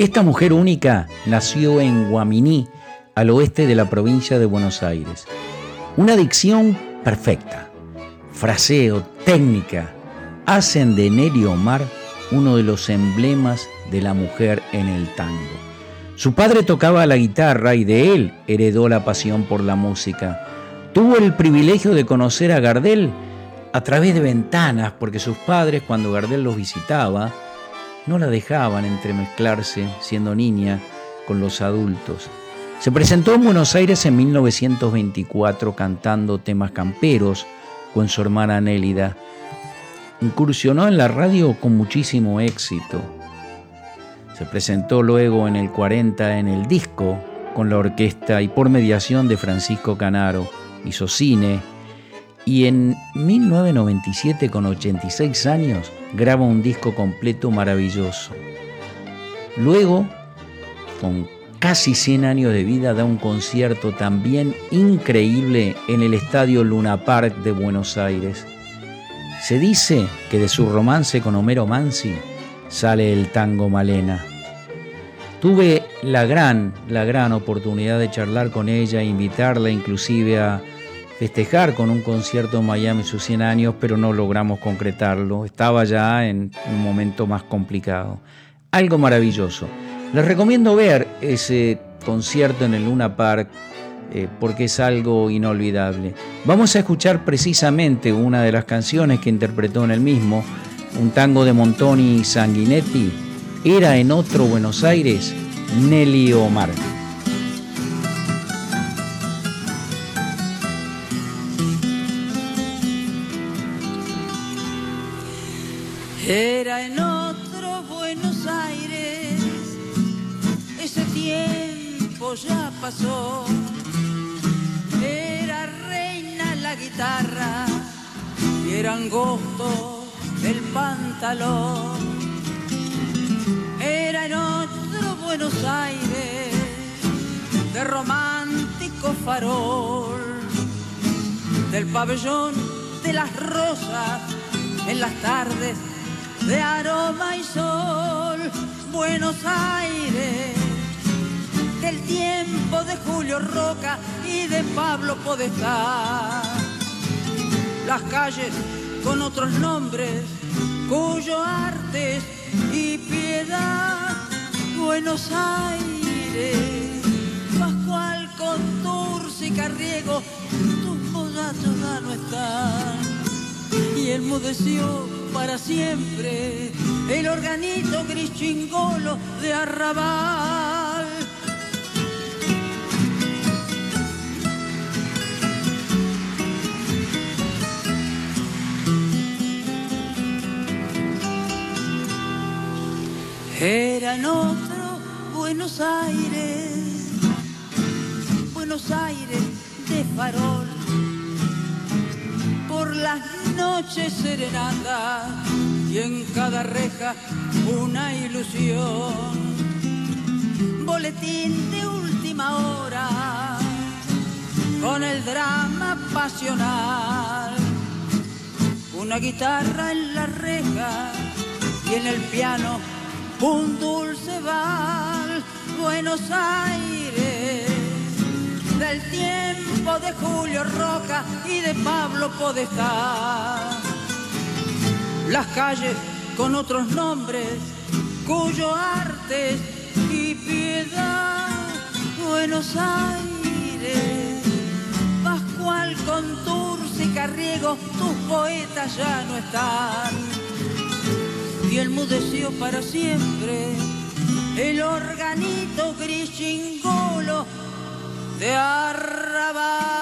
Esta mujer única nació en Guaminí, al oeste de la provincia de Buenos Aires. Una dicción perfecta, fraseo, técnica, hacen de Nelly Omar uno de los emblemas de la mujer en el tango. Su padre tocaba la guitarra y de él heredó la pasión por la música. Tuvo el privilegio de conocer a Gardel a través de ventanas, porque sus padres, cuando Gardel los visitaba, no la dejaban entremezclarse, siendo niña, con los adultos. Se presentó en Buenos Aires en 1924 cantando temas camperos con su hermana Nélida. Incursionó en la radio con muchísimo éxito. Se presentó luego en el 40 en el disco con la orquesta y por mediación de Francisco Canaro. Hizo cine y en 1997, con 86 años, graba un disco completo maravilloso. Luego, con casi 100 años de vida, da un concierto también increíble en el Estadio Luna Park de Buenos Aires. Se dice que de su romance con Homero Mansi sale el tango Malena. Tuve la gran, la gran oportunidad de charlar con ella invitarla inclusive a festejar con un concierto en Miami sus 100 años, pero no logramos concretarlo. Estaba ya en un momento más complicado. Algo maravilloso. Les recomiendo ver ese concierto en el Luna Park eh, porque es algo inolvidable. Vamos a escuchar precisamente una de las canciones que interpretó en el mismo, un tango de Montoni Sanguinetti. Era en otro Buenos Aires, Nelly Omar. Era en otro Buenos Aires, ese tiempo ya pasó. Era reina la guitarra y era angosto el pantalón. Era en otro Buenos Aires, de romántico farol, del pabellón de las rosas en las tardes de aroma y sol, Buenos Aires, del tiempo de Julio Roca y de Pablo Podestá. Las calles con otros nombres, cuyo arte y piedad, Buenos Aires, Pascual con Turci y Carriego, tus bodatos ya no están. Y enmudeció para siempre el organito gris chingolo de arrabal. Era otro Buenos Aires, Buenos Aires de farol, las noche serenata y en cada reja una ilusión. Boletín de última hora con el drama pasional. Una guitarra en la reja y en el piano un dulce val. Buenos Aires del tiempo de Julio Roca y de Pablo Podestá. Las calles con otros nombres, cuyo arte y piedad, Buenos Aires, Pascual con y Carriego, tus poetas ya no están. Y enmudeció para siempre el organito gris chingolo de arrabal.